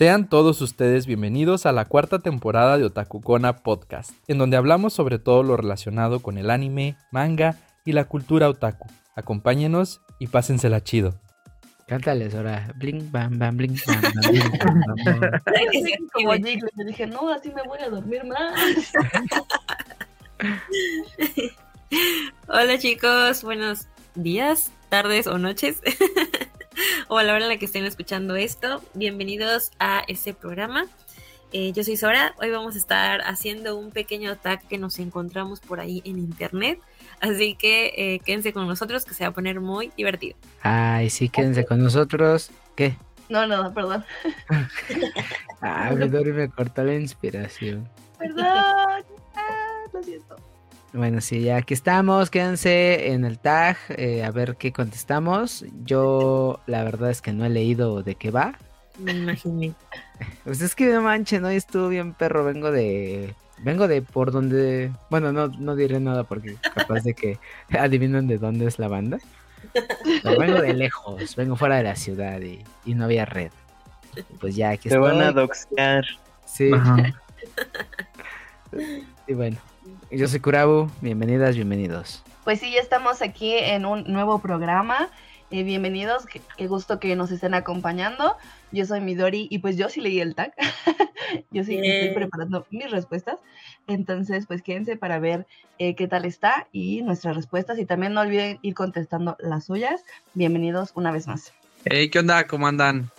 Sean todos ustedes bienvenidos a la cuarta temporada de Otakukona Podcast, en donde hablamos sobre todo lo relacionado con el anime, manga y la cultura otaku. Acompáñenos y pásensela chido. Cántales ahora. Bling, bam, bam, bling, bam, bam, bling, bam, bam, bam. Como Jiggly, le dije, no, así me voy a dormir más. Hola chicos, buenos días, tardes o noches, o a la hora en la que estén escuchando esto. Bienvenidos a este programa. Eh, yo soy Sora, hoy vamos a estar haciendo un pequeño tag que nos encontramos por ahí en internet. Así que eh, quédense con nosotros que se va a poner muy divertido. Ay, sí, quédense con nosotros. ¿Qué? No, no, perdón. Ah, me cortó la inspiración. Perdón. Ah, lo siento. Bueno, sí, ya aquí estamos. Quédense en el tag eh, a ver qué contestamos. Yo, la verdad es que no he leído de qué va. Me imaginé. Pues es que no manches, ¿no? Estuvo bien perro. Vengo de. Vengo de por donde. Bueno, no, no diré nada porque capaz de que adivinen de dónde es la banda. Pero vengo de lejos, vengo fuera de la ciudad y, y no había red. Pues ya aquí Te estoy. van a doxear. Sí. Y bueno, yo soy Kurabu. Bienvenidas, bienvenidos. Pues sí, ya estamos aquí en un nuevo programa. Eh, bienvenidos, qué, qué gusto que nos estén acompañando. Yo soy Midori y pues yo sí leí el tag. yo sí estoy preparando mis respuestas. Entonces, pues quédense para ver eh, qué tal está y nuestras respuestas. Y también no olviden ir contestando las suyas. Bienvenidos una vez más. Hey, ¿qué onda? ¿Cómo andan?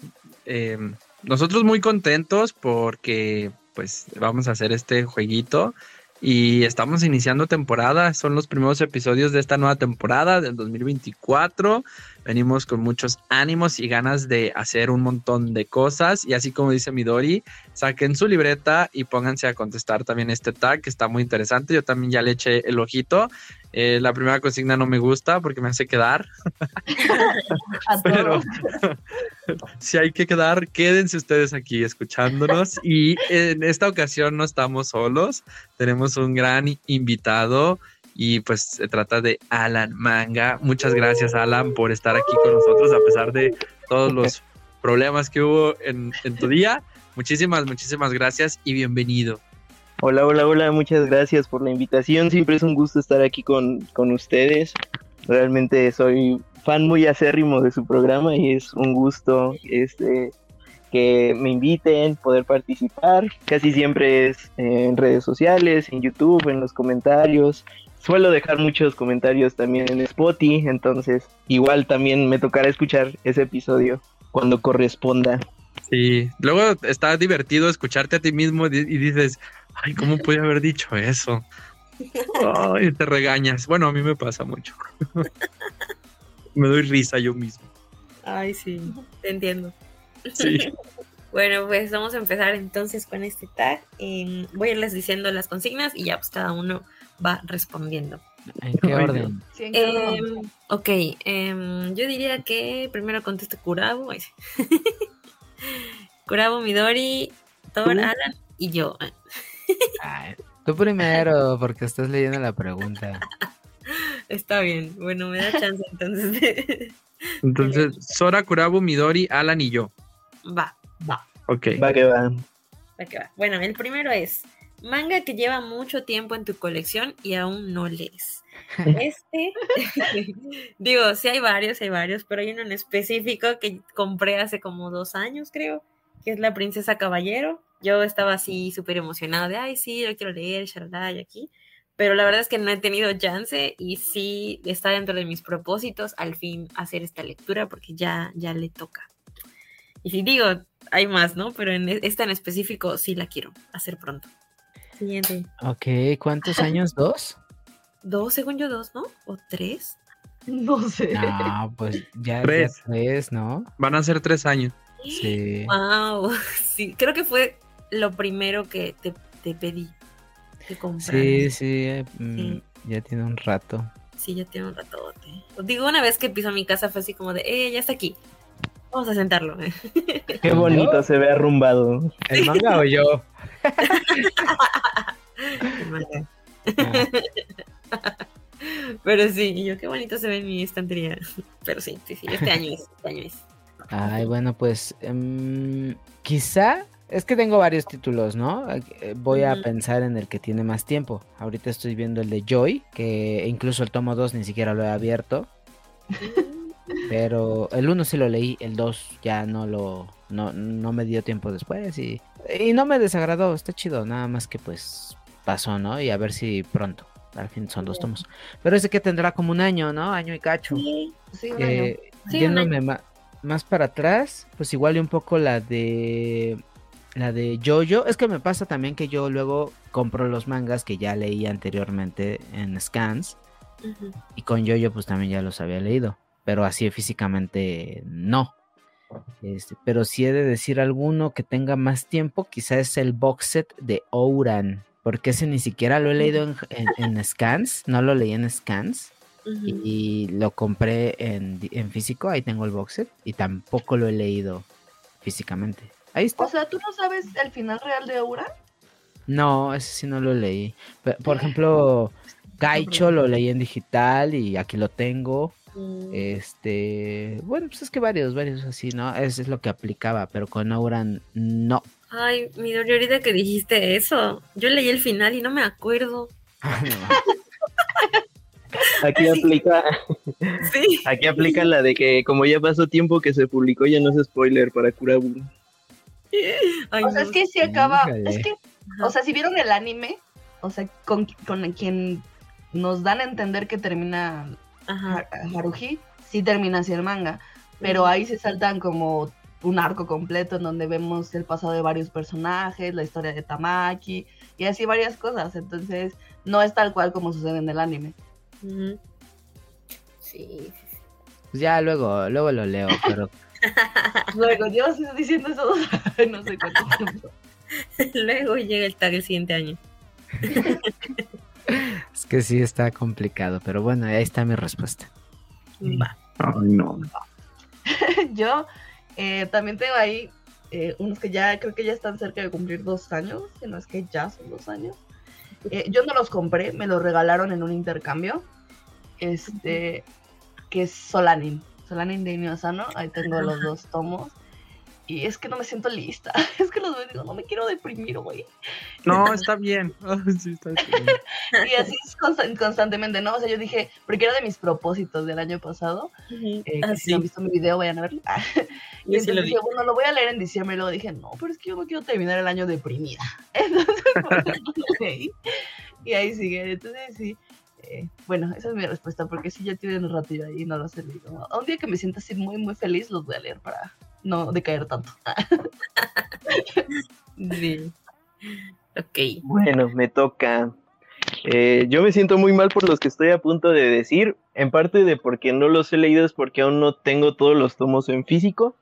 Eh, nosotros muy contentos porque pues vamos a hacer este jueguito y estamos iniciando temporada. Son los primeros episodios de esta nueva temporada del 2024. Venimos con muchos ánimos y ganas de hacer un montón de cosas y así como dice Midori, saquen su libreta y pónganse a contestar también este tag que está muy interesante. Yo también ya le eché el ojito. Eh, la primera consigna no me gusta porque me hace quedar. Pero si hay que quedar, quédense ustedes aquí escuchándonos. Y en esta ocasión no estamos solos, tenemos un gran invitado y pues se trata de Alan Manga. Muchas gracias Alan por estar aquí con nosotros a pesar de todos los problemas que hubo en, tu día. Muchísimas, muchísimas gracias y bienvenido. Hola, hola, hola, muchas gracias por la invitación. Siempre es un gusto estar aquí con, con ustedes. Realmente soy fan muy acérrimo de su programa y es un gusto este, que me inviten, poder participar. Casi siempre es en redes sociales, en YouTube, en los comentarios. Suelo dejar muchos comentarios también en Spotify, entonces igual también me tocará escuchar ese episodio cuando corresponda. Sí, luego está divertido escucharte a ti mismo y dices, ay, ¿cómo pude haber dicho eso? Ay, te regañas. Bueno, a mí me pasa mucho. me doy risa yo mismo. Ay, sí, te entiendo. Sí. Bueno, pues vamos a empezar entonces con este tag. Em, voy a irles diciendo las consignas y ya pues cada uno va respondiendo. ¿En qué orden? Sí, en. Em, ok, em, yo diría que primero conteste sí. Kurabu, Midori, Thor. Alan y yo. Ay, tú primero, porque estás leyendo la pregunta. Está bien, bueno, me da chance entonces. de- Entonces, Sora, Kurabu, Midori, Alan y yo. va, va. Ok. Va que va. Va que va. Bueno, el primero es manga que lleva mucho tiempo en tu colección y aún no lees. Este, digo, sí hay varios, hay varios, pero hay uno en específico que compré hace como dos años, creo, que es La Princesa Caballero. Yo estaba así súper emocionada de, ay, sí, lo quiero leer, shalala, y aquí. Pero la verdad es que no he tenido chance y sí está dentro de mis propósitos al fin hacer esta lectura porque ya, ya le toca. Y si digo, hay más, ¿no? Pero en e- esta en específico sí la quiero hacer pronto. Siguiente. Ok, ¿cuántos años? ¿Dos? Dos, según yo, dos, ¿no? ¿O tres? No sé. No, pues ya Tres. ya tres, ¿no? Van a ser tres años. Sí. Wow. Sí, creo que fue lo primero que te, te pedí que. Sí, sí, eh, mm, Sí. ya tiene un rato. Sí, ya tiene un ratote. Digo, una vez que pisó mi casa fue así como de, eh, ya está aquí. Vamos a sentarlo. Qué bonito se ve arrumbado. ¿El manga o yo? Ah, Pero sí, y yo qué bonito se ve en mi estantería. Pero sí, sí, sí, este año es, este año es. Ay, bueno, pues em, quizá es que tengo varios títulos, ¿no? Eh, Voy a pensar en el que tiene más tiempo. Ahorita estoy viendo el de Joy, que incluso el tomo 2 ni siquiera lo he abierto. Pero el 1 sí lo leí, el 2 ya no lo. No, no me dio tiempo después y. Y no me desagradó, está chido, nada más que pues pasó, ¿no? Y a ver si pronto. Al fin son dos tomos. Pero ese que tendrá como un año, ¿no? Año y cacho. Sí, Sí, un año. Sí, un más para atrás, pues igual y un poco la de la de Jojo. Es que me pasa también que yo luego compro los mangas que ya leí anteriormente en scans y con Jojo pues también ya los había leído, pero así físicamente no. Este, pero si he de decir alguno que tenga más tiempo, quizás es el box set de Ouran, porque ese ni siquiera lo he leído en, en- en scans, no lo leí en scans y, y lo compré en, en físico, ahí tengo el box set y tampoco lo he leído físicamente. Ahí está. O sea, ¿tú no sabes el final real de Aura? No, ese sí no lo leí. Por ejemplo, Gaicho lo leí en digital y aquí lo tengo. Mm, Este, bueno, pues es que varios, varios así, ¿no? Eso es lo que aplicaba, pero con Auran no. Ay, mi Dori, ahorita que dijiste eso, yo leí el final y no me acuerdo. Aquí aplica, Sí. aquí aplica la de que como ya pasó tiempo que se publicó, ya no es spoiler para Kurabu. Ay, O sea, no. es que sí acaba. Es que, o sea, si vieron el anime, o sea, con, con quien nos dan a entender que termina Ajá. Ha- Haruhi, sí termina así el manga. Pero ahí se saltan como un arco completo en donde vemos el pasado de varios personajes, la historia de Tamaki y así varias cosas. Entonces, no es tal cual como sucede en el anime. Sí. Pues ya luego, luego lo leo, pero Luego, yo estoy diciendo eso no sé cuánto tiempo. Luego llega el tag el siguiente año. es que sí está complicado. Pero bueno, ahí está mi respuesta. Va. Ay, no. Yo eh, también tengo ahí eh, unos que ya creo que ya están cerca de cumplir dos años, si no es que ya son dos años. Eh, yo no los compré, me los regalaron en un intercambio. Este, que es Solanin. Solanin de Inio Asano. Ahí tengo los dos tomos. Y es que no me siento lista. Es que los veo y digo, no me quiero deprimir, güey. No, está bien. Ay, sí, está bien. Y así es constan- constantemente, ¿no? O sea, yo dije, porque era de mis propósitos del año pasado. Eh, Ah, si no han visto mi video, vayan a verlo. Y Yo sí lo entonces vi. dije, bueno, lo voy a leer en diciembre. Y luego dije, no, pero es que yo no quiero terminar el año deprimida. Entonces, lo leí. Y ahí sigue. Entonces, sí. eh, bueno, esa es mi respuesta, porque si ya tienen un rato ahí y no los he leído. Un día que me sienta así muy, muy feliz, los voy a leer para no decaer tanto. Sí. Ok. Bueno, me toca. Eh, yo me siento muy mal por los que estoy a punto de decir. En parte de porque no los he leído es porque aún no tengo todos los tomos en físico.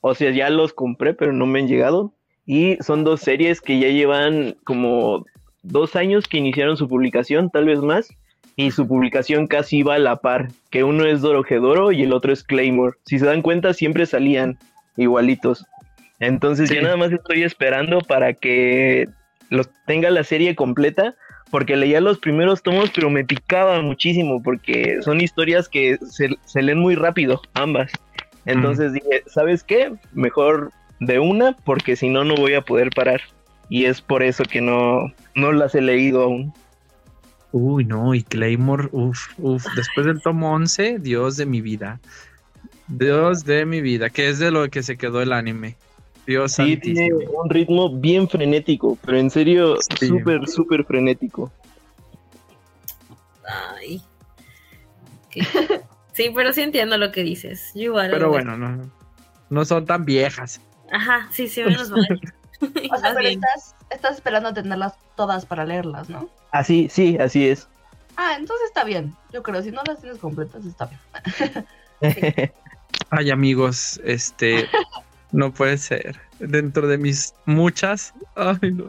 O sea, ya los compré, pero no me han llegado. Y son dos series que ya llevan como dos años que iniciaron su publicación, tal vez más. Y su publicación casi iba a la par. Que uno es Dorohedoro y el otro es Claymore. Si se dan cuenta, siempre salían igualitos. Entonces Sí. yo nada más estoy esperando para que los tenga la serie completa, porque leía los primeros tomos, pero me picaba muchísimo, porque son historias que se, se leen muy rápido, ambas. Entonces dije, ¿sabes qué? Mejor de una, porque si no, no voy a poder parar. Y es por eso que no, no las he leído aún. Uy, no, y Claymore, uff, uff. Después del tomo 11, Dios de mi vida. Dios de mi vida, que es de lo que se quedó el anime. Dios Sí, tiene un ritmo bien frenético, pero en serio, Sí. súper, súper frenético. Ay. Sí, pero sí entiendo lo que dices. Yo igual. Pero bueno, no, no son tan viejas. Ajá, sí, sí, menos mal. O sea, pero estás, estás esperando tenerlas todas para leerlas, ¿no? Así, sí, así es. Ah, entonces está bien. Yo creo, si no las tienes completas, está bien. Ay, amigos, este no puede ser. Dentro de mis muchas, ay, no,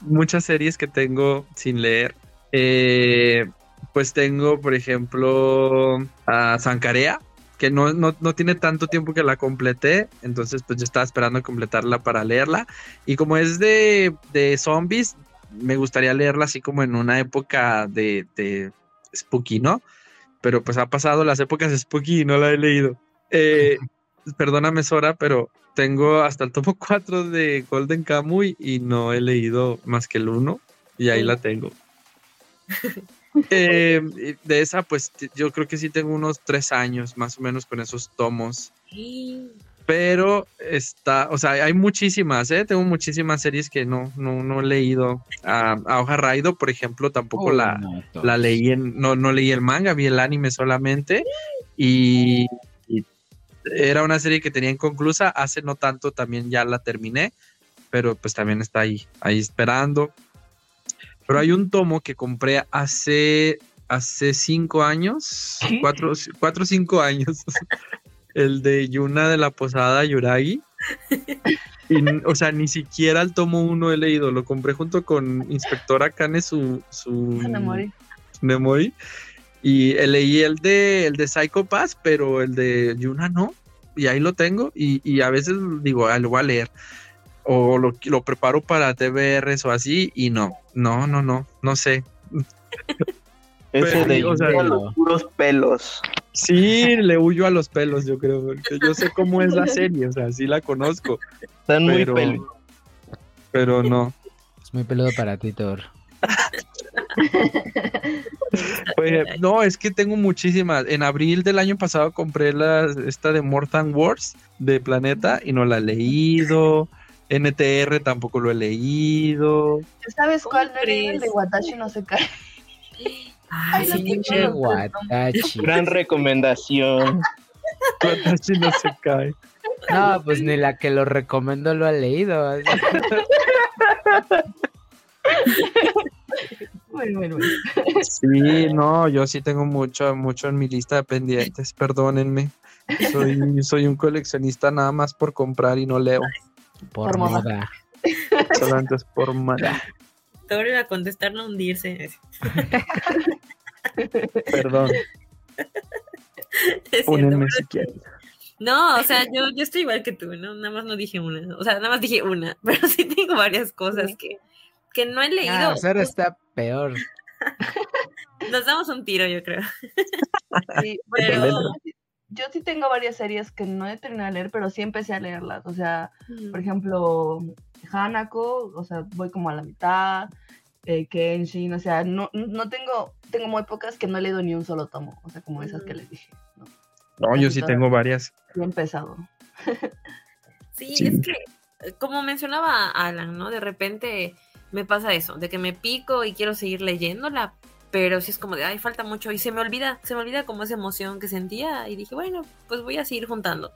muchas series que tengo sin leer, eh, pues tengo, por ejemplo, a Sankarea, que no, no, no tiene tanto tiempo que la completé, entonces pues yo estaba esperando completarla para leerla. Y como es de, de zombies, me gustaría leerla así como en una época de, de spooky, ¿no? Pero pues ha pasado las épocas spooky y no la he leído. Eh, perdóname Sora, pero tengo hasta el tomo 4 de Golden Kamuy y no he leído más que el 1 y ahí la tengo. Eh, de esa, pues yo creo que sí tengo unos tres años más o menos con esos tomos. Pero está, o sea, hay muchísimas, ¿eh? Tengo muchísimas series que no, no, no he leído. A, a Hoja Raido, por ejemplo, tampoco Uy, la, no, la leí en, no, no leí el manga, vi el anime solamente. Y, y era una serie que tenía inconclusa. Hace no tanto también ya la terminé, pero pues también está ahí, ahí esperando. Pero hay un tomo que compré hace, hace cinco años, ¿Qué? cuatro, cuatro o cinco años. el de Yuna de la Posada Yuragi. Y, o sea, ni siquiera el tomo uno he leído. Lo compré junto con Inspectora Kane, su, su Nemori. Nemori. Y eh, leí el de el de Psycho Pass, pero el de Yuna no. Y ahí lo tengo. Y, y a veces digo, ah, lo voy a leer. O lo, lo preparo para TBRs o así. Y no, no, no, no, no sé. Ese de o sea, los puros pelos. Sí, le huyo a los pelos, yo creo. Porque yo sé cómo es la serie, o sea, sí la conozco. Están muy pelos. pero no. Es muy peludo para ti, Thor. Pues, no, es que tengo muchísimas. En abril del año pasado compré la, esta de Mortal Wars de Planeta y no la he leído. NTR tampoco lo he leído. ¿Sabes cuál ¿Cómo no el de? Watashi no se cae? Ay, Ay, no guatachi. Gran recomendación. Watashi no se cae. No, pues ni la que lo recomendó lo ha leído. Bueno, bueno, bueno. Sí, no, yo sí tengo mucho, mucho en mi lista de pendientes, perdónenme. Soy, soy un coleccionista nada más por comprar y no leo. Por Por moda. moda. Solamente es por. Thor iba a contestar no hundirse. Perdón, pero- si quieren. No, o sea, yo, yo estoy igual que tú, ¿no? Nada más no dije una. O sea, nada más dije una, pero sí tengo varias cosas que, que no he leído. Ah, Sara está peor. Nos damos un tiro, yo creo. Sí, Pero- yo, sí- yo tengo varias series que no he terminado de leer, pero sí empecé a leerlas. O sea, por ejemplo, Hanako, o sea, voy como a la mitad, eh, Kenshin, o sea, no, no tengo, tengo muy pocas que no he leído ni un solo tomo, o sea, como esas que les dije, ¿no? No, yo sí tengo varias. Bien pesado. Sí, Sí. es que, eh, como mencionaba Alan, ¿no? De repente me pasa eso, de que me pico y quiero seguir leyéndola, pero sí es como de, ay, falta mucho y se me olvida, se me olvida como esa emoción que sentía y dije, bueno, pues voy a seguir juntando.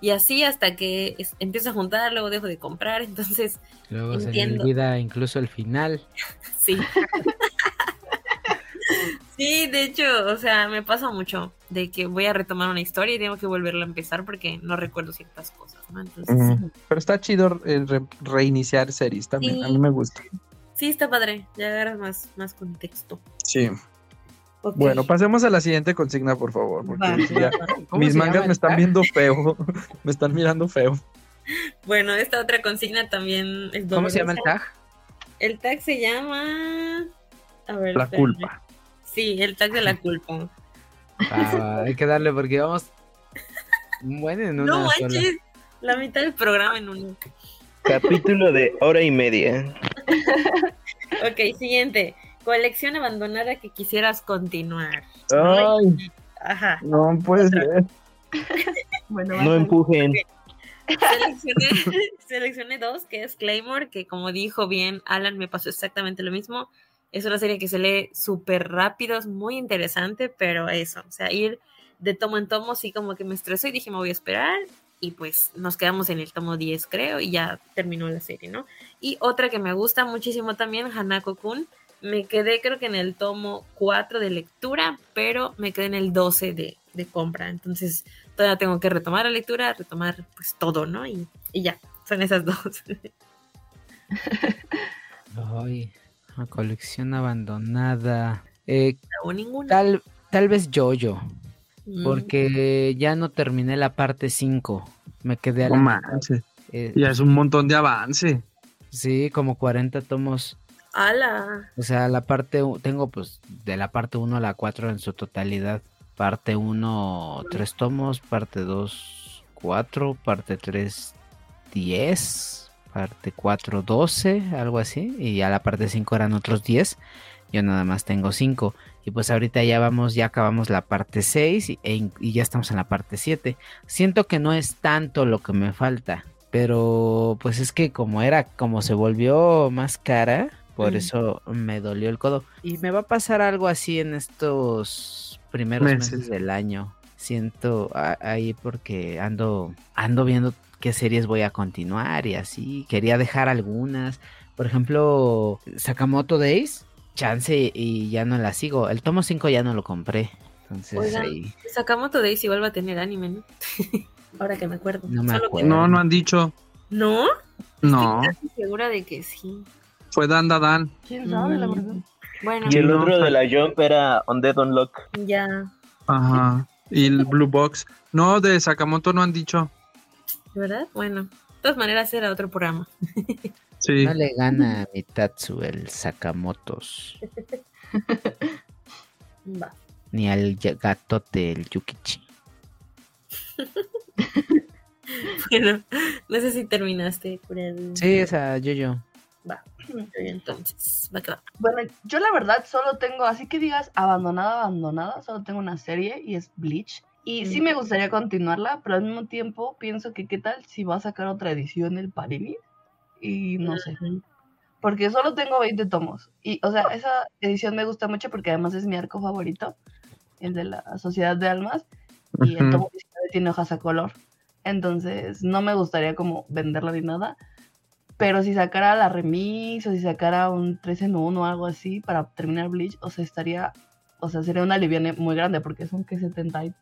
Y así hasta que es- empiezo a juntar, luego dejo de comprar, entonces, Luego se le olvida incluso el final. sí. Sí, de hecho, o sea, me pasa mucho de que voy a retomar una historia y tengo que volverla a empezar porque no recuerdo ciertas cosas, ¿no? Entonces, Mm, Pero está chido el re- reiniciar series también. A mí me gusta. Sí está padre, ya agarras más, más contexto. Sí. Bueno, pasemos a la siguiente consigna, por favor. Porque Va, ya- ¿Cómo mis mangas llama me están tag? viendo feo. me están mirando feo. Bueno, esta otra consigna también es ¿Cómo se llama el tag? El tag se llama. A ver, La espérame. culpa. Sí, el tag de la culpa. Ah, hay que darle porque vamos. Bueno, en una no sola. manches, la mitad del programa en uno. Capítulo de hora y media. Ok, siguiente. Colección abandonada que quisieras continuar. Ay, Ajá. no puede ser. Bueno, No empujen. Seleccioné, seleccioné dos, que es Claymore, que como dijo bien Alan, me pasó exactamente lo mismo. Es una serie que se lee súper rápido, es muy interesante, pero eso, o sea, ir de tomo en tomo, sí como que me estresó y dije, me voy a esperar. Y pues nos quedamos en el tomo 10, creo, y ya terminó la serie, ¿no? Y otra que me gusta muchísimo también, Hanako-kun. Me quedé creo que en el tomo 4 de lectura, pero me quedé en el 12 de, de compra. Entonces todavía tengo que retomar la lectura, retomar pues todo, ¿no? Y, y ya, son esas dos. Ay, una colección abandonada. Eh, o ninguna. tal, tal vez Jojo, porque ya no terminé la parte 5. Me quedé a No la manches. Eh, Ya es un montón de avance. sí, como 40 tomos. ¡Hala! O sea, la parte, tengo pues de la parte 1 a la 4 en su totalidad. Parte 1, 3 tomos, parte 2, 4, parte 3 10, parte 4 12, algo así, y ya la parte 5 eran otros 10. Yo nada más tengo 5. Y pues ahorita ya vamos, ya acabamos la parte 6 y, e y ya estamos en la parte 7. Siento que no es tanto lo que me falta. Pero pues es que como era, como se volvió más cara, por Mm. eso me dolió el codo. Y me va a pasar algo así en estos primeros meses, Meses. del año. Siento a- ahí porque ando, ando viendo qué series voy a continuar y así. Quería dejar algunas. Por ejemplo, Sakamoto Days, chance y ya no la sigo. El tomo 5 ya no lo compré. Entonces Oigan. ahí. Sakamoto Days igual va a tener anime, ¿no? Ahora que me acuerdo. No me Solo acuerdo. No, no han dicho. ¿No? No, Estoy casi segura de que sí. fue Dan Da Dan. ¿Quién sabe, la Mm. verdad? Bueno, Y el No, otro de la Jump era Undead Unlock. ya, Ajá. Y el Blue Box. No, de Sakamoto no han dicho. ¿verdad? Bueno, de todas maneras era otro programa. Sí. No le gana a Mitatsu el Sakamotos. Va. Ni al ya- gatote el Yukichi. Bueno, no sé si terminaste por el... Sí, esa yo-yo. Va. Entonces, va que va. Bueno, yo la verdad solo tengo, así que digas abandonada, abandonada, solo tengo una serie y es Bleach. Y sí Mm. me gustaría continuarla, pero al mismo tiempo pienso que qué tal si va a sacar otra edición el Panini. Y no sé, porque solo tengo 20 tomos. Y, o sea, esa edición me gusta mucho porque además es mi arco favorito, el de la Sociedad de Almas. Y el tomo 19 tiene hojas a color. Entonces, no me gustaría como venderla ni nada. Pero si sacara la remix o si sacara un 3 en 1 o algo así para terminar Bleach, o sea, estaría, o sea, sería una liviane muy grande porque son que 72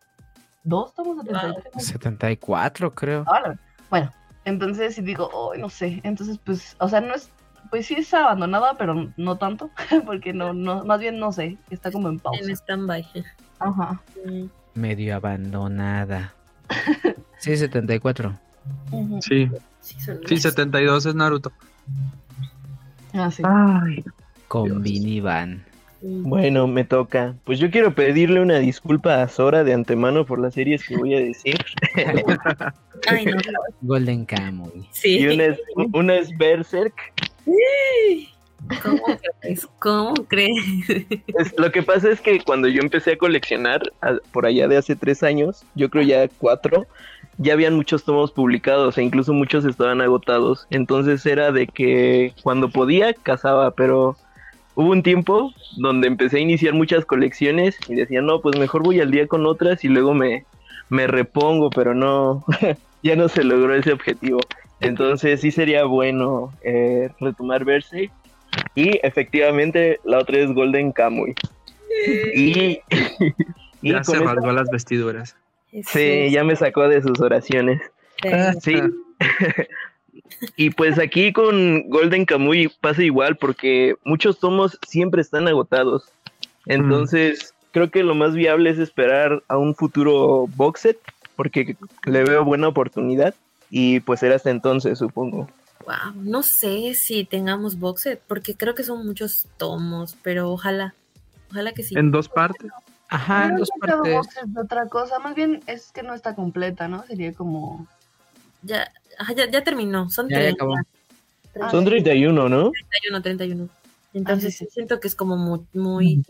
tomos, 73. 74, creo. Bueno, entonces si digo, oh, no sé, entonces pues, o sea, no es, pues sí es abandonada, pero no tanto, porque no, no, más bien no sé, está como en pausa. En stand-by. Ajá. Mm, Medio abandonada. Sí, 74. Ujú. Sí. Sí, son Sí, más. 72 es Naruto. Ah, sí. Ay. Con Dios. Vinny Van. Mm, Bueno, me toca. Pues yo quiero pedirle una disculpa a Sora de antemano por las series que voy a decir. Ay, no. Golden Kamuy. Sí. Y una es, una es Berserk. ¿Cómo crees? ¿Cómo crees? Es- lo que pasa es que cuando yo empecé a coleccionar, a- por allá de hace tres años, yo creo ya cuatro, ya habían muchos tomos publicados e incluso muchos estaban agotados. Entonces era de que cuando podía cazaba, pero hubo un tiempo donde empecé a iniciar muchas colecciones y decía, no, pues mejor voy al día con otras y luego me, me repongo, pero no, ya no se logró ese objetivo. Entonces sí sería bueno eh, retomar Berserk. Y efectivamente la otra es Golden Kamuy. Y, y Ya se esta- rasgó las vestiduras. sí, ya me sacó de sus oraciones. Sí. y pues aquí con Golden Kamuy pasa igual porque muchos tomos siempre están agotados. Entonces, creo que lo más viable es esperar a un futuro box set porque le veo buena oportunidad y pues será hasta entonces, supongo. Wow, no sé si tengamos box set, porque creo que son muchos tomos, pero ojalá, ojalá que sí. En dos partes. Ajá, en dos partes. de otra cosa, más bien es que no está completa, ¿no? Sería como... Ya, ajá, ya, ya terminó, son Ya, ya 30, acabó. Ah, Son 31, ¿no? 31, 31. Entonces sí, sí. siento que es como muy, muy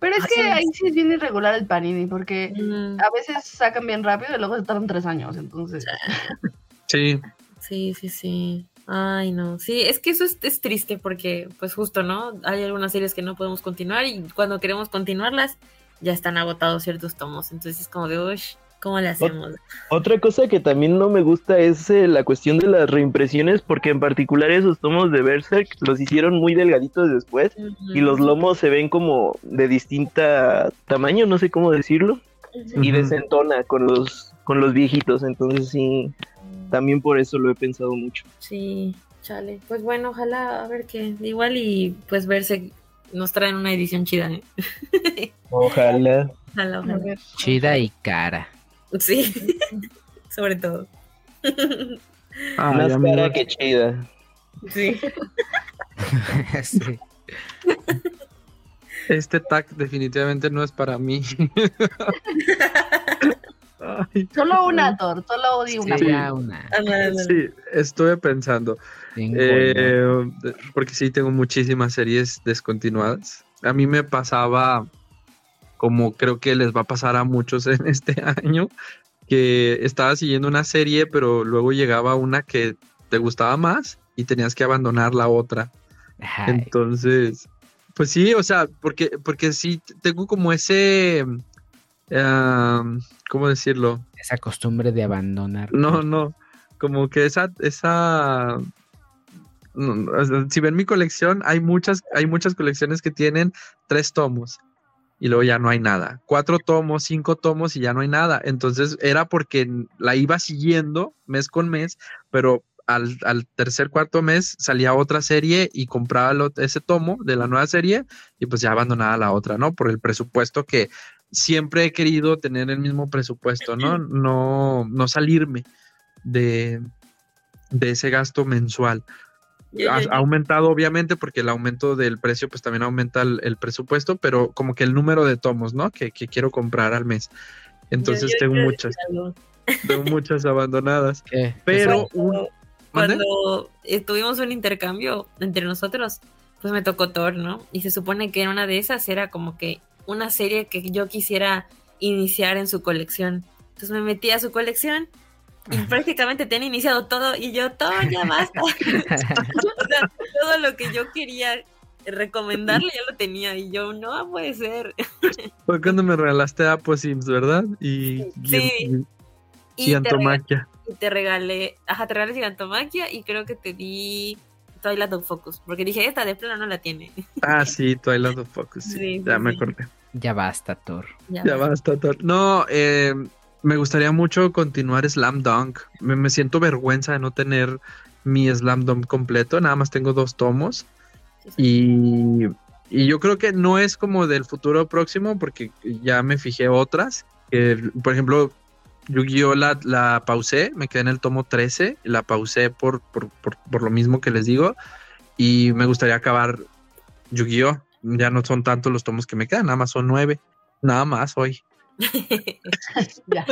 Pero es Ah, que sí. ahí sí es bien irregular el Panini, porque mm, a veces sacan bien rápido y luego se tardan tres años, entonces... Sí. sí, sí, sí. Ay, no. Sí, es que eso es, es triste porque, pues justo, ¿no? Hay algunas series que no podemos continuar y cuando queremos continuarlas ya están agotados ciertos tomos. Entonces es como de, uy, ¿cómo le hacemos? Otra cosa que también no me gusta es eh, la cuestión de las reimpresiones, porque en particular esos tomos de Berserk los hicieron muy delgaditos después y los lomos se ven como de distinta tamaño, no sé cómo decirlo, y desentona con los con los viejitos, entonces sí, también por eso lo he pensado mucho. Sí, chale. Pues bueno, ojalá a ver qué. Igual y pues verse nos traen una edición chida. ¿eh? Ojalá. Ojalá, A ojalá. Chida y cara. Sí, sobre todo. Ay, Más cara que chida. Sí. Sí. Este tag definitivamente no es para mí. Ay, Solo una, Thor, solo di una. Sí, una. Sí, estuve pensando. Eh, porque sí tengo muchísimas series descontinuadas. A mí me pasaba, como creo que les va a pasar a muchos en este año, que estaba siguiendo una serie, pero luego llegaba una que te gustaba más y tenías que abandonar la otra. Entonces, pues sí, o sea, porque, porque sí tengo como ese, ¿cómo decirlo? esa costumbre de abandonar. No, no, como que esa, esa, no, si ven mi colección, hay muchas, hay muchas colecciones que tienen tres tomos y luego ya no hay nada. Cuatro tomos, cinco tomos y ya no hay nada. Entonces era porque la iba siguiendo mes con mes, pero al, al tercer, cuarto mes salía otra serie y compraba lo- ese tomo de la nueva serie y pues ya abandonaba la otra, ¿no? Por el presupuesto que siempre he querido tener el mismo presupuesto, ¿no? No, no salirme de, de ese gasto mensual. Ha, aumentado obviamente porque el aumento del precio pues también aumenta el, el presupuesto, pero como que el número de tomos, ¿no? Que, que quiero comprar al mes. Entonces yo- yo tengo muchas, tengo muchas abandonadas. ¿Qué? Pero Cuando- cuando tuvimos un intercambio entre nosotros, pues me tocó Thor, ¿no? Y se supone que una de esas era como que una serie que yo quisiera iniciar en su colección. Entonces me metí a su colección y prácticamente tenía iniciado todo y yo, todo ya basta. o sea, todo lo que yo quería recomendarle ya lo tenía y yo, no puede ser. Fue cuando me regalaste Aposims, ¿verdad? Y, Sí. y, Y y te, Antomaquia. y te regalé, ajá, te regalé Gigantomaquia y creo que te di Twilight of Focus, porque dije, esta de plano no la tiene. Ah, sí, Twilight of Focus. Sí, Sí, ya sí, me acordé. ya basta, Thor. Ya basta. Thor. No, eh, me gustaría mucho continuar Slam Dunk. Me, me siento vergüenza de no tener mi Slam Dunk completo. Nada más tengo dos tomos. Y, y yo creo que no es como del futuro próximo, porque ya me fijé otras. que, por ejemplo, Yu-Gi-Oh! La, la pausé, me quedé en el tomo 13. La pausé por, por, por, por lo mismo que les digo. Y me gustaría acabar Yu-Gi-Oh! Ya no son tantos los tomos que me quedan, nada más son nueve. Nada más hoy. Ya,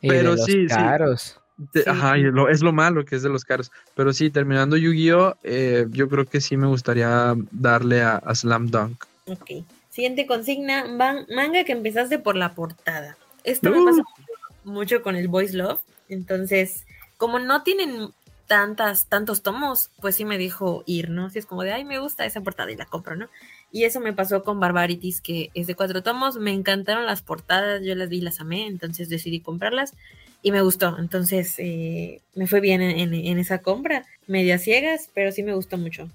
Pero sí, sí. caros. Te- Sí. Ajá, lo- es lo malo que es de los caros. Pero sí, terminando Yu-Gi-Oh! eh, yo creo que sí me gustaría darle a, a Slam Dunk. Ok. Siguiente consigna, man- manga que empezaste por la portada. Esto me Uh. pasa mucho con el Boys Love. Entonces, como no tienen tantas, tantos tomos, pues sí me dijo ir, ¿no? Así es como de, ay, me gusta esa portada y la compro, ¿no? Y eso me pasó con Barbarities, que es de cuatro tomos. Me encantaron las portadas, yo las vi y las amé, entonces decidí comprarlas y me gustó. Entonces, eh, me fue bien en, en- en esa compra, media ciegas, pero sí me gustó mucho.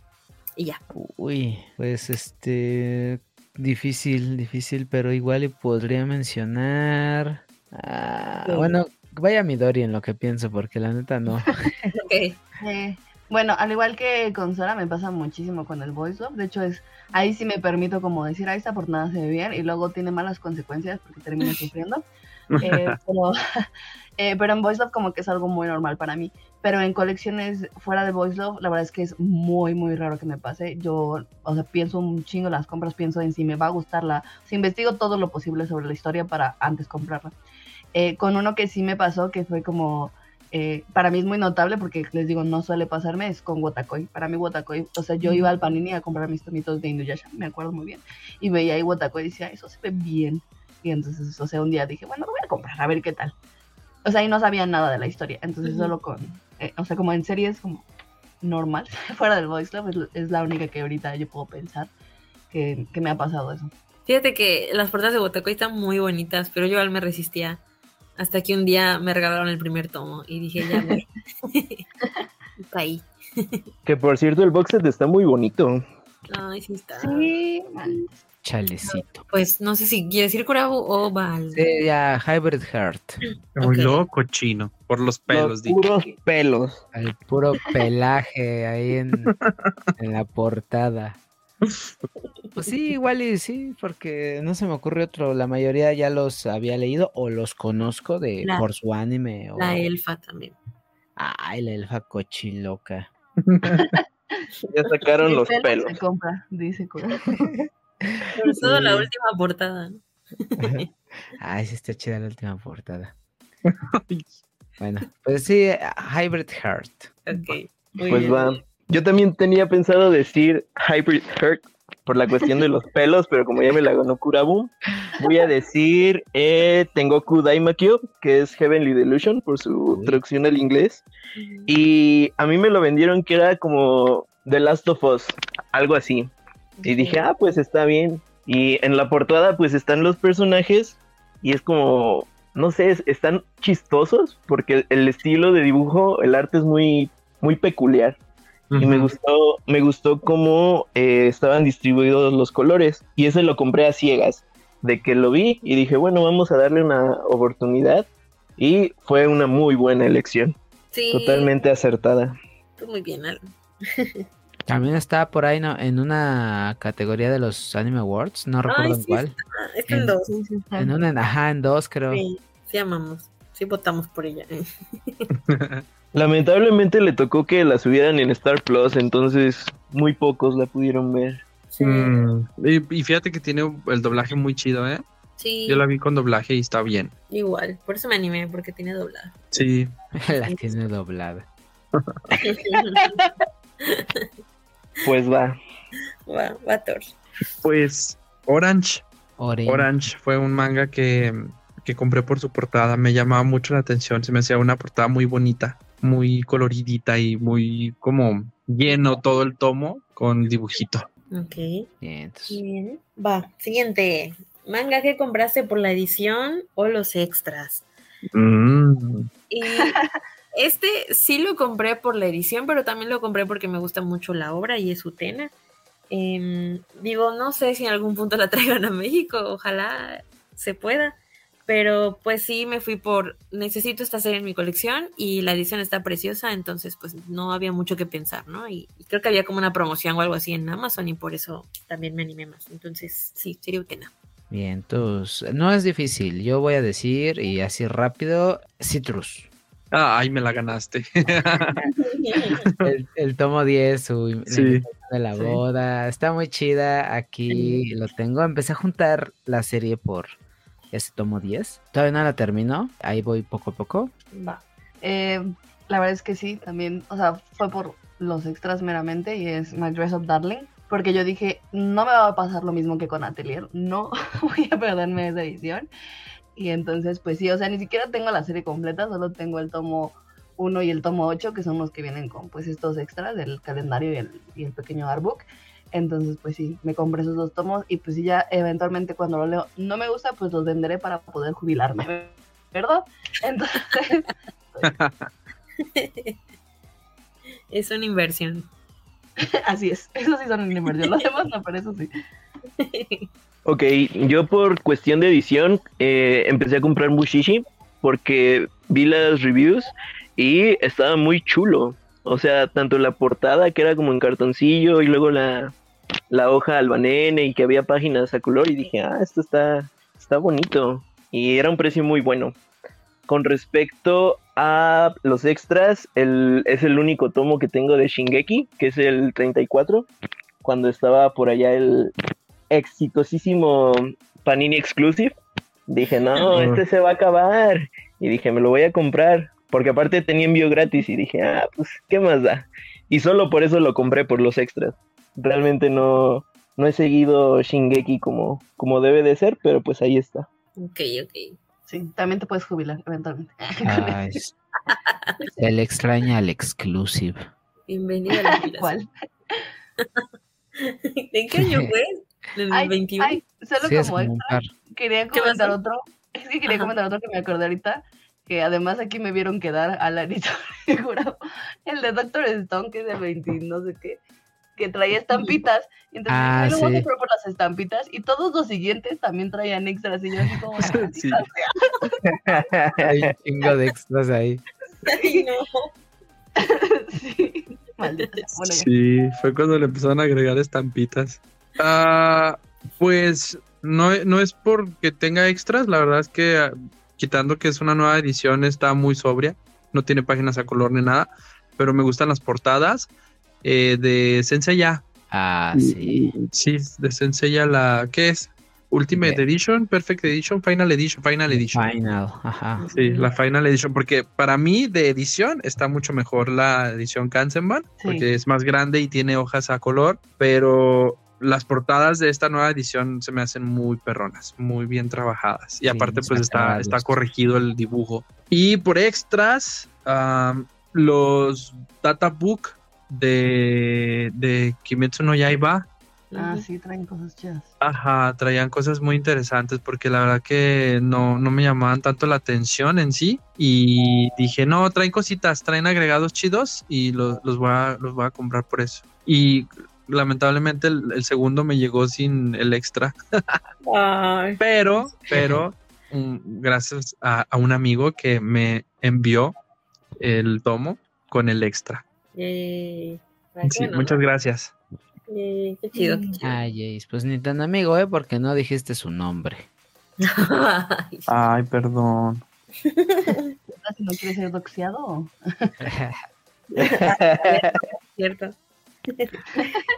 Y ya. Uy, pues este difícil, difícil, pero igual y podría mencionar. ah, Sí. Bueno, vaya Midori en lo que pienso, porque la neta no. Ok. Eh, bueno, al igual que con Sora, me pasa muchísimo con el voice love. De hecho, es ahí sí me permito como decir, ahí esta portada se ve bien y luego tiene malas consecuencias porque termino sufriendo. Eh, pero, eh, pero en voice love como que es algo muy normal para mí. Pero en colecciones fuera de voice love, la verdad es que es muy, muy raro que me pase. Yo, o sea, pienso un chingo las compras, pienso en si me va a gustar la... O sea, investigo todo lo posible sobre la historia para antes comprarla. Eh, con uno que sí me pasó, que fue como eh, para mí es muy notable porque les digo, no suele pasarme, es con Wotakoi. Para mí Wotakoi, o sea, yo iba al Panini a comprar mis tomitos de Inuyasha, me acuerdo muy bien, y veía ahí Wotakoi y decía, eso se ve bien. Y entonces, o sea, un día dije, bueno, lo voy a comprar, a ver qué tal. O sea, y no sabía nada de la historia, entonces Ujú. solo con, eh, o sea, como en series como normal, fuera del voice love, es, es la única que ahorita yo puedo pensar que, que me ha pasado eso. Fíjate que las portadas de Botacoy están muy bonitas, pero yo igual me resistía. Hasta que un día me regalaron el primer tomo y dije, ya, está ahí. Que por cierto, el box set está muy bonito. Ay, sí está. Sí. Chalecito. Pues no sé si quieres ir Kurabu o Val. Sí, ya, Hybrid Heart. Muy loco, chino. Por los pelos, Los puros pelos. El puro pelaje ahí en, en la portada. Pues sí, igual y sí, porque no se me ocurre otro. La mayoría ya los había leído o los conozco de La- por su anime. O... La elfa también. Ay, la elfa cochiloca. Ya sacaron Mi los pelo pelos. Se compra, dice. Sobre todo la última portada. Ay, sí está chida la última portada. Bueno, pues sí, Hybrid Heart. Ok. muy Pues bien. va. Yo también tenía pensado decir Hybrid Heart por la cuestión de los pelos, pero como ya me la ganó Kurabu, voy a decir eh, Tengoku Daimakyo, que es Heavenly Delusion por su traducción al inglés. Y a mí me lo vendieron que era como The Last of Us, algo así. Y dije, ah, pues está bien. Y en la portada pues están los personajes y es como, no sé, es- están chistosos porque el estilo de dibujo, el arte es muy, muy peculiar. Y me gustó, me gustó cómo eh, estaban distribuidos los colores. Y ese lo compré a ciegas. De que lo vi y dije, bueno, vamos a darle una oportunidad. Y fue una muy buena elección. Sí, Totalmente acertada. tú muy bien, Alan. También está por ahí ¿no? en una categoría de los Anime Awards, no recuerdo en sí, cuál. Está en En- dos. En una, ajá, en dos creo. Sí, sí amamos. Sí votamos por ella. Lamentablemente le tocó que la subieran en Star Plus, entonces muy pocos la pudieron ver. Sí, Mm, y, y fíjate que tiene el doblaje muy chido, ¿eh? sí, Yo la vi con doblaje y está bien. igual. Por eso me animé, porque tiene doblada. Sí. La tiene doblada. Pues va. va, va Thor. Pues Orange. Oren. Orange fue un manga que, que compré por su portada. Me llamaba mucho la atención. Se me hacía una portada muy bonita, muy coloridita y muy como lleno todo el tomo con dibujito. Ok. Bien, entonces, Bien. Va, siguiente. Manga que compraste por la edición o los extras. Mm. Y este sí lo compré por la edición, pero también lo compré porque me gusta mucho la obra y es Utena. Em, digo, no sé si en algún punto la traigan a México, ojalá se pueda. Pero pues sí me fui por, necesito esta serie en mi colección y la edición está preciosa, entonces pues no había mucho que pensar, ¿no? Y, y creo que había como una promoción o algo así en Amazon y por eso también me animé más. Entonces sí, sería Utena. bien, entonces, no es difícil. Yo voy a decir, y así rápido, Citrus. Ah, Ay, me la ganaste. El, el tomo 10, su la Sí. de la Sí. boda. Está muy chida. Aquí lo tengo. Empecé a juntar la serie por ese tomo 10. Todavía no la termino. Ahí voy poco a poco. Va. Eh, la verdad es que sí, también, o sea, fue por los extras meramente y es My Dress Up Darling, porque yo dije, no me va a pasar lo mismo que con Atelier, no voy a perderme esa edición. Y entonces, pues sí, o sea, ni siquiera tengo la serie completa, solo tengo el tomo 1 y el tomo 8, que son los que vienen con pues estos extras del calendario y el, y el pequeño artbook. Entonces, pues sí, me compré esos dos tomos y pues sí, ya eventualmente cuando lo leo no me gusta, pues los venderé para poder jubilarme, ¿verdad? Entonces, Es una inversión. Así es, eso sí son una inversión, los demás no, pero eso sí. Ok, yo por cuestión de edición eh, empecé a comprar Mushishi porque vi las reviews y estaba muy chulo. O sea, tanto la portada que era como en cartoncillo y luego la, la hoja albanene y que había páginas a color y dije, ah, esto está, está bonito. Y era un precio muy bueno. Con respecto a los extras, el, es el único tomo que tengo de Shingeki, que es el 34, cuando estaba por allá el exitosísimo Panini Exclusive. Dije, no, este se va a acabar. Y dije, me lo voy a comprar. Porque aparte tenía envío gratis y dije, ah, pues, ¿qué más da? Y solo por eso lo compré, por los extras. Realmente no, no he seguido Shingeki como, como debe de ser, pero pues ahí está. Ok, ok. Sí, también te puedes jubilar eventualmente. Ay, se le extraña al exclusive. Bienvenido a la jubilación. ¿Cuál? ¿En qué año fue? ¿En el Ay, 21? ay, solo Sí, como extra, quería ¿Qué comentar otro. Es que quería Ajá. comentar otro que me acordé ahorita. Que además aquí me vieron quedar a la jurado. El de Doctor Stone, que es de 20, no sé qué, que traía estampitas. Y entonces Ah, yo sí. por las estampitas. Y todos los siguientes también traían extras. Y yo así como, Sí. Hay un chingo de extras ahí. Ay, no. sí. Maldita. Bueno, ya. Sí, fue cuando le empezaron a agregar estampitas. Ah, pues no, no es porque tenga extras, la verdad es que quitando que es una nueva edición está muy sobria, no tiene páginas a color ni nada, pero me gustan las portadas eh, de Senseiya. Ah, sí. Sí, de Senseiya la ¿qué es? Ultimate. Edition, Perfect Edition, Final Edition, Final Edition. Final, ajá. Sí, la Final Edition, porque para mí de edición está mucho mejor la edición Kansenban, Sí. porque es más grande y tiene hojas a color, pero las portadas de esta nueva edición se me hacen muy perronas, muy bien trabajadas. Y Sí, aparte pues está, está corregido el dibujo. Y por extras, am, los databook de, de Kimetsu no Yaiba, Ah, sí, traen cosas chidas. Ajá, traían cosas muy interesantes porque la verdad que no, no me llamaban tanto la atención en sí y dije, no, traen cositas, traen agregados chidos y los, los, voy, a, los voy a comprar por eso. Y lamentablemente el, el segundo me llegó sin el extra, Ay, pero, pero gracias a, a un amigo que me envió el tomo con el extra. yay. Ay, Sí, bueno, muchas ¿no? gracias. Yay, qué chido, qué chido. Ay, pues ni tan amigo, ¿eh? Porque no dijiste su nombre. Ay, perdón. No quieres ser doxeado. cierto.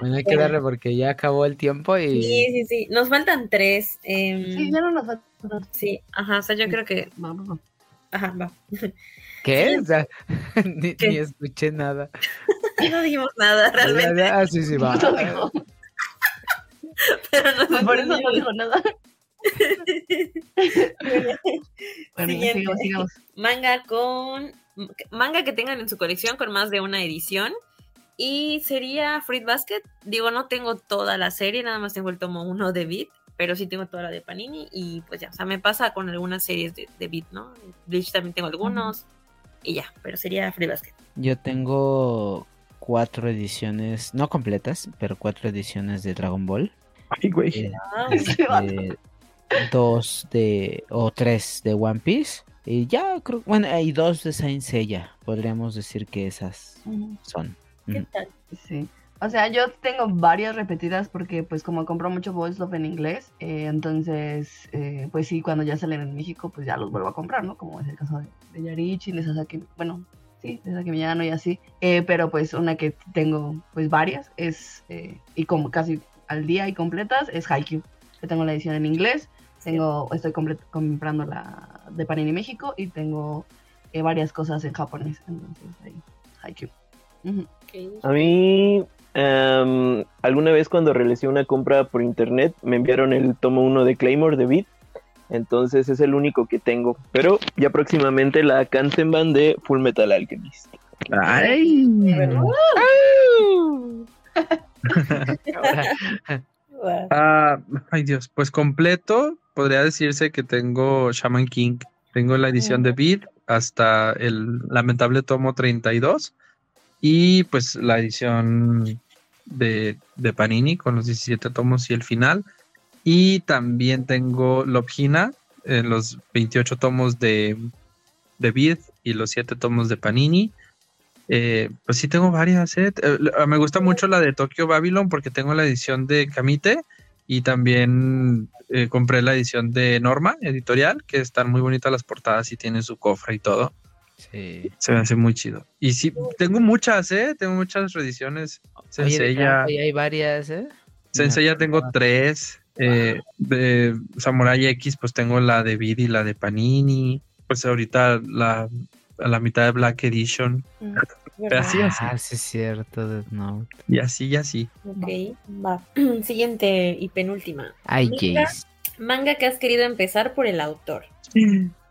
Bueno, hay que darle porque ya acabó el tiempo y... Sí, sí, sí. Nos faltan tres. em, Sí, ya no nos falta. sí, ajá, o sea, yo creo que. Vamos, vamos. Ajá, va. ¿Qué? O sea, ni, ¿Qué? ni escuché nada. No dijimos nada realmente, Ah, sí, sí, va. No dijo. pero no Por eso no dijo nada. Bueno, sigamos, sigamos. Manga con. Manga que tengan en su colección con más de una edición. Y sería Fruit Basket. Digo, no tengo toda la serie, nada más tengo el tomo 1 de Beat, pero sí tengo toda la de Panini. Y pues ya, o sea, me pasa con algunas series de, de Beat, ¿no? Bleach también tengo algunos. Y ya, pero sería Fruit Basket. Yo tengo cuatro ediciones, no completas, pero cuatro ediciones de Dragon Ball. Ay, güey. Eh, Ah, este, dos de, o tres de One Piece. Y ya, creo, bueno, y dos de Saint Seiya. Podríamos decir que esas son. ¿Qué tal? Sí. O sea, yo tengo varias repetidas porque pues como compro mucho Boys Love en inglés, eh, entonces eh, pues sí, cuando ya salen en México pues ya los vuelvo a comprar, ¿no? Como es el caso de, de Yarichi, de Sasaki, bueno, sí, de Sasaki Miyano y así. Eh, pero pues una que tengo pues varias es, eh, y como casi al día y completas, es Haikyuu. Que tengo la edición en inglés, tengo, estoy comprando la de Panini México y tengo eh, varias cosas en japonés, entonces ahí, Haikyuu. A mí, em, alguna vez cuando realicé una compra por internet, me enviaron el tomo 1 de Claymore de Beat. Entonces es el único que tengo. Pero ya próximamente la Kansenban de Full Metal Alchemist. Ay. Ah, ay Dios, pues completo podría decirse que tengo Shaman King. Tengo la edición de Beat hasta el lamentable tomo 32 y pues la edición de, de Panini con los 17 tomos y el final. Y también tengo Lobgina, eh, los 28 tomos de, de Beat y los 7 tomos de Panini. Eh, pues sí tengo varias, eh. Eh, l- Me gusta mucho la de Tokyo Babylon porque tengo la edición de Kamite y también eh, compré la edición de Norma editorial, que están muy bonitas las portadas y tienen su cofre y todo. Sí. Se me hace muy chido. Y sí, tengo muchas, ¿eh? Tengo muchas reediciones. Senseiya, hay varias, ¿eh? Senseiya tengo tres. eh, de Samurai X, pues tengo la de Vid y la de Panini. Pues ahorita la, a la mitad de Black Edition. Pero así, así. Ah, sí es cierto, Death Note. Y así, y así. Ok, va. Siguiente y penúltima. Ay. Jace. Manga que has querido empezar por el autor.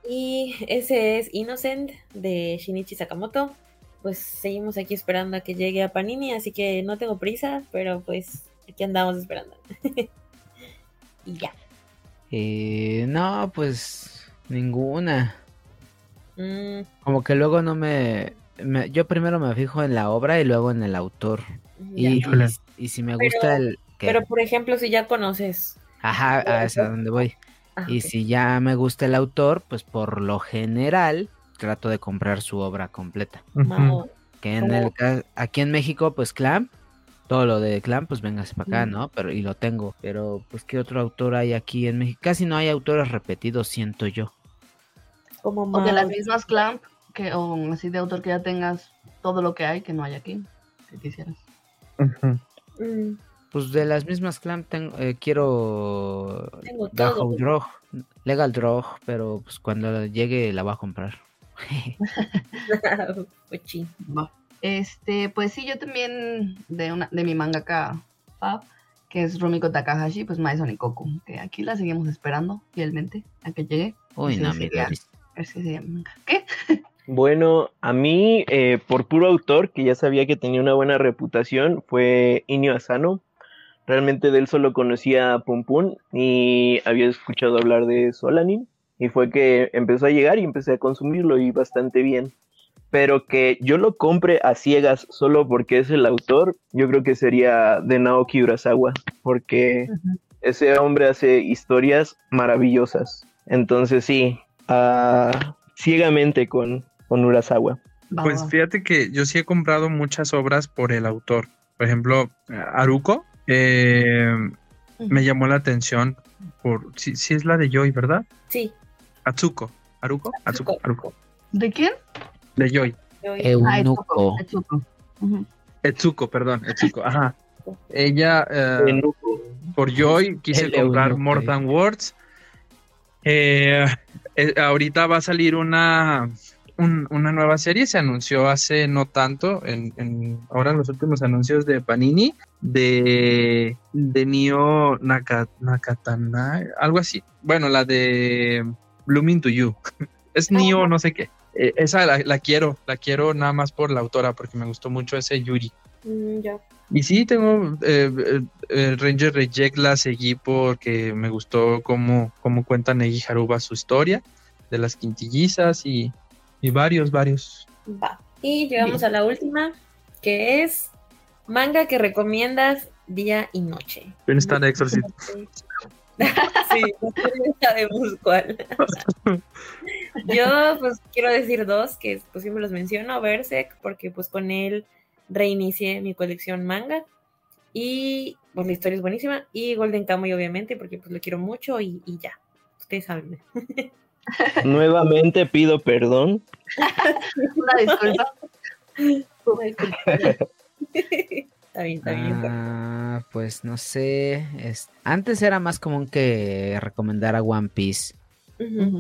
Y ese es Innocent de Shinichi Sakamoto. Pues seguimos aquí esperando a que llegue a Panini, así que no tengo prisa, pero pues aquí andamos esperando. y ya. Eh, no, pues ninguna. Mm, Como que luego no me, me- Yo primero me fijo en la obra y luego en el autor. ya. Y, y, y si me Pero- gusta el... ¿qué? Pero por ejemplo, si ya conoces. Ajá, a a donde voy. Ah, Y si ya me gusta el autor, pues por lo general trato de comprar su obra completa. Que en el aquí en México, pues Clam, todo lo de Clam, pues véngase para acá. ¿no? Pero y lo tengo. Pero pues qué otro autor hay aquí en México. Casi no hay autores repetidos, siento yo. Como O de las mismas clamp, que, o así de autor que ya tengas todo lo que hay, que no hay aquí, que quisieras. Mm, Pues de las mismas clan tengo, eh, quiero Todo. Drog, Legal Drog, pero pues cuando llegue la voy a comprar. Va. Este, pues sí, yo también de una de mi mangaka Fab, que es Rumiko Takahashi, pues Mae Sonikoku, que aquí la seguimos esperando fielmente a que llegue. Uy, no, sí, mi ya. Doris. A ver si se llama manga. ¿Qué? Bueno, a mí, eh, por puro autor, que ya sabía que tenía una buena reputación, fue Inio Asano. Realmente de él solo conocía a Pum Pum y había escuchado hablar de Solanin. Y fue que empezó a llegar y empecé a consumirlo y bastante bien. Pero que yo lo compre a ciegas solo porque es el autor, yo creo que sería de Naoki Urasawa. Porque ese hombre hace historias maravillosas. Entonces sí, ah, ciegamente con, con Urasawa. Pues fíjate que yo sí he comprado muchas obras por el autor. Por ejemplo, Aruko eh, me llamó la atención por sí, sí es la de Joy, ¿verdad? Sí. Atsuko. Aruko, Atsuko, Atsuko. Aruko. ¿De quién? De Joy. yo- Ah, Eunuco. Etsuko, perdón, Etsuko, ajá. Ella eh, por Joy quise El comprar eunuco, More eh. Than Words. Eh, eh, ahorita va a salir una, un- una nueva serie, se anunció hace no tanto, en, en- ahora en los últimos anuncios de Panini, de, de Nio Naka- Nakatana, algo así. Bueno, la de Blooming to You. Es Nio no sé qué. Eh, esa la, la quiero, la quiero nada más por la autora, porque me gustó mucho ese Yuri. Mm, ya. Y sí, tengo eh, eh, el Ranger Reject la seguí porque me gustó cómo, cómo cuenta Negi Haruba su historia de las quintillizas y, y varios, varios. Va. Y llegamos a la última, que es manga que recomiendas día y noche. Star Exorcist. sí, sabemos cuál. Yo pues quiero decir dos, que pues siempre los menciono, Berserk, porque pues con él reinicié mi colección manga. Y pues la historia es buenísima. Y Golden Kamuy, obviamente, porque pues lo quiero mucho y, y ya. Ustedes saben. Nuevamente pido perdón. Una disculpa. está bien, está bien. Ah, pues no sé. es- Antes era más común que recomendara One Piece,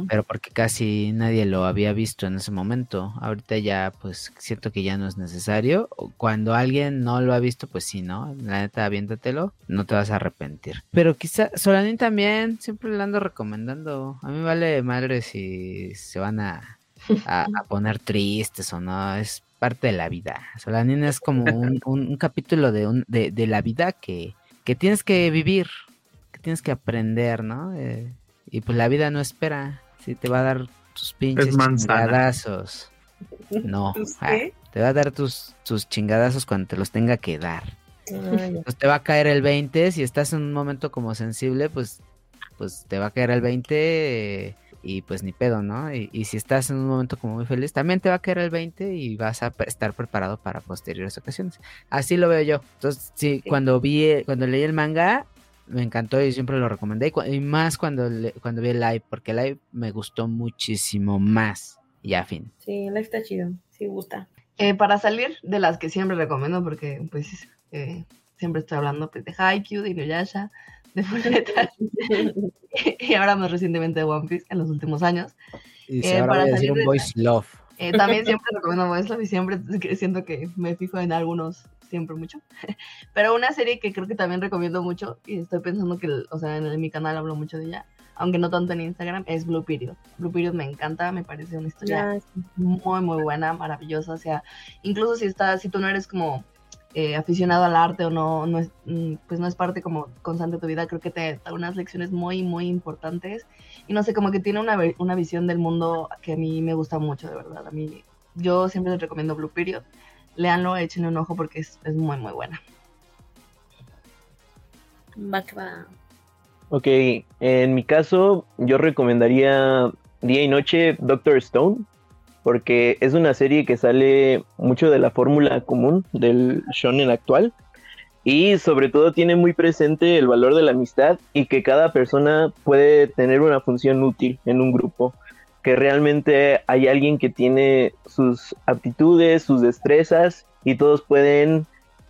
Pero porque casi nadie lo había visto en ese momento. Ahorita ya, pues siento que ya no es necesario. Cuando alguien no lo ha visto, pues sí, ¿no? La neta, aviéntatelo, no te vas a arrepentir. Pero quizá Solanin también, siempre le ando recomendando. A mí vale madre si se van a, a, a poner tristes o no. Es parte de la vida. Solanin es como un, un- un capítulo de, un, de, de la vida que, que tienes que vivir, que tienes que aprender, ¿no? Eh, y pues la vida no espera. Sí, te va a dar tus pinches chingadazos. No, ¿Tus ah, te va a dar tus, tus chingadazos cuando te los tenga que dar. Ya. Pues te va a caer el 20, si estás en un momento como sensible, pues, pues te va a caer el 20 eh, y pues ni pedo, ¿no? Y, y si estás en un momento como muy feliz, también te va a caer el 20 y vas a estar preparado para posteriores ocasiones. Así lo veo yo. Entonces, sí, Sí. cuando vi, cuando leí el manga, me encantó y siempre lo recomendé. Y, cu- y más cuando, le- cuando vi el live, porque el live me gustó muchísimo más. Y a fin. Sí, la está chido. Sí, gusta. Eh, para salir de las que siempre recomiendo, porque pues eh, siempre estoy hablando pues, de Haikyuu, de Inuyasha, de Fullmetal, y ahora más recientemente de One Piece en los últimos años. Y Eh, ahora para voy a decir salir un de voice love. Eh, también siempre recomiendo Voice Love y siempre siento que me fijo en algunos siempre mucho. Pero una serie que creo que también recomiendo mucho y estoy pensando que, o sea, en, mi canal hablo mucho de ella, aunque no tanto en Instagram, es Blue Period. Blue Period me encanta, me parece una historia muy, muy buena, maravillosa. O sea, incluso si estás, si tú no eres como eh, aficionado al arte o no, no es, mm, pues no es parte como constante de tu vida, creo que te da unas lecciones muy, muy importantes. Y no sé, como que tiene una, una visión del mundo que a mí me gusta mucho, de verdad. A mí, yo siempre les recomiendo Blue Period. Léanlo, échenle un ojo porque es, es muy, muy buena. va que va. Ok, en mi caso yo recomendaría Día y Noche Doctor Stone, porque es una serie que sale mucho de la fórmula común del shonen actual y sobre todo tiene muy presente el valor de la amistad y que cada persona puede tener una función útil en un grupo, que realmente hay alguien que tiene sus aptitudes, sus destrezas y todos pueden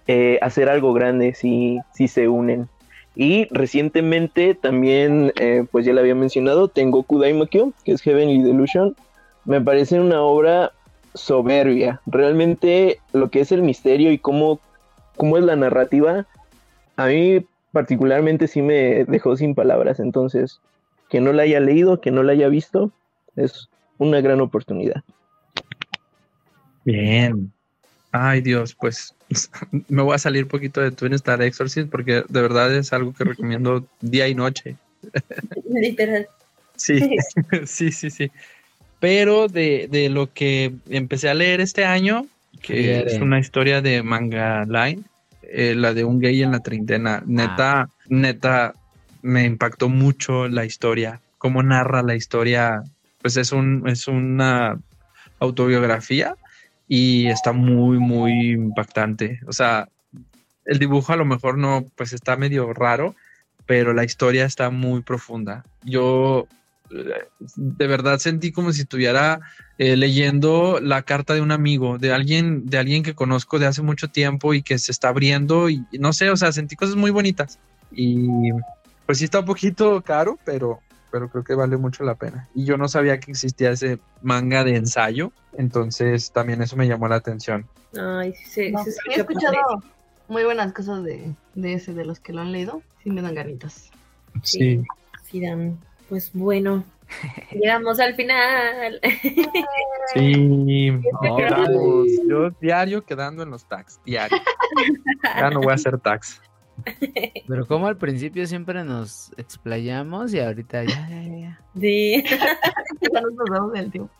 eh, hacer algo grande si, si se unen. Y recientemente también, eh, pues ya lo había mencionado, tengo Kudaimakyo, que es Heavenly Delusion. Me parece una obra soberbia. Realmente lo que es el misterio y cómo, cómo es la narrativa, a mí particularmente sí me dejó sin palabras. Entonces, que no la haya leído, que no la haya visto, es una gran oportunidad. Bien. Ay Dios, pues me voy a salir un poquito de Twin Star Exorcist porque de verdad es algo que recomiendo día y noche. Literal. Sí, sí, sí, sí. Pero de, de lo que empecé a leer este año, que es una historia de manga line, eh, la de un gay en la treintena, neta, neta, me impactó mucho la historia, cómo narra la historia, pues es un, es una autobiografía y está muy, muy impactante. O sea, el dibujo a lo mejor no, pues está medio raro, pero la historia está muy profunda. Yo eh, de verdad sentí como si estuviera eh, leyendo la carta de un amigo, de alguien, de alguien que conozco de hace mucho tiempo y que se está abriendo y no sé, o sea, sentí cosas muy bonitas. Y pues sí está un poquito caro, pero pero creo que vale mucho la pena. Y yo no sabía que existía ese manga de ensayo, entonces también eso me llamó la atención. Ay, sí, No, sí, sí, he escuchado muy buenas cosas de, de ese, de los que lo han leído. Sí me dan ganitas. Sí. Sí, dan. Pues bueno, llegamos al final. Sí, No, vamos. Yo diario quedando en los tags, diario. Ya no voy a hacer tags. Pero como al principio siempre nos explayamos y ahorita ya, ya, ya. Sí. Ya nos damos el tiempo.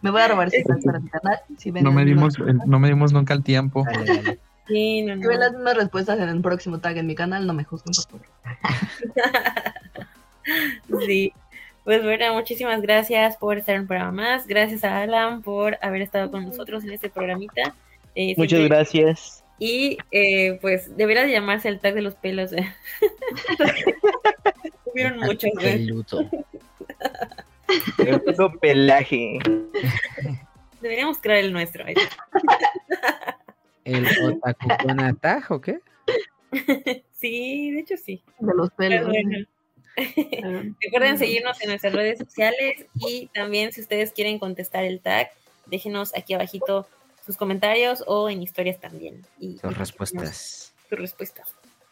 Me voy a robar tag para mi canal. Si ven No me dimos, no me dimos nunca el tiempo. Dale, dale. Sí, no, Si ven no. las mismas respuestas en el próximo tag en mi canal, no me juzguen, por favor. Sí. Pues bueno, muchísimas gracias por estar en un programa más. Gracias a Alan por haber estado con nosotros en este programita. Eh, Muchas siempre- gracias. Y eh, pues debería de llamarse el tag de los pelos. eh. Hubieron muchos. eh. Peludo. El puto pelaje. Deberíamos crear el nuestro. eh. ¿El otaku con atajo o qué? Sí, de hecho sí. De los pelos. bueno. Eh, Recuerden seguirnos en nuestras redes sociales y también si ustedes quieren contestar el tag, déjenos aquí abajito sus comentarios o en historias también. Y, Sus y respuestas. Sus respuestas.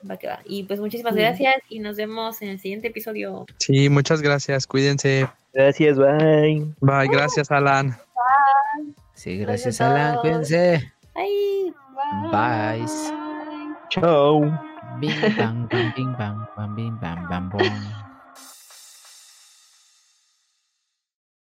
Va que va. Y pues muchísimas Sí. gracias y nos vemos en el siguiente episodio. Sí, muchas gracias. Cuídense. Gracias, bye. Bye. Gracias, Alan. Sí, gracias, Alan. Cuídense. Bye. Bye. Chao. Bing, bang, bang, bing, bang, bang, bing, bang, bang, bong.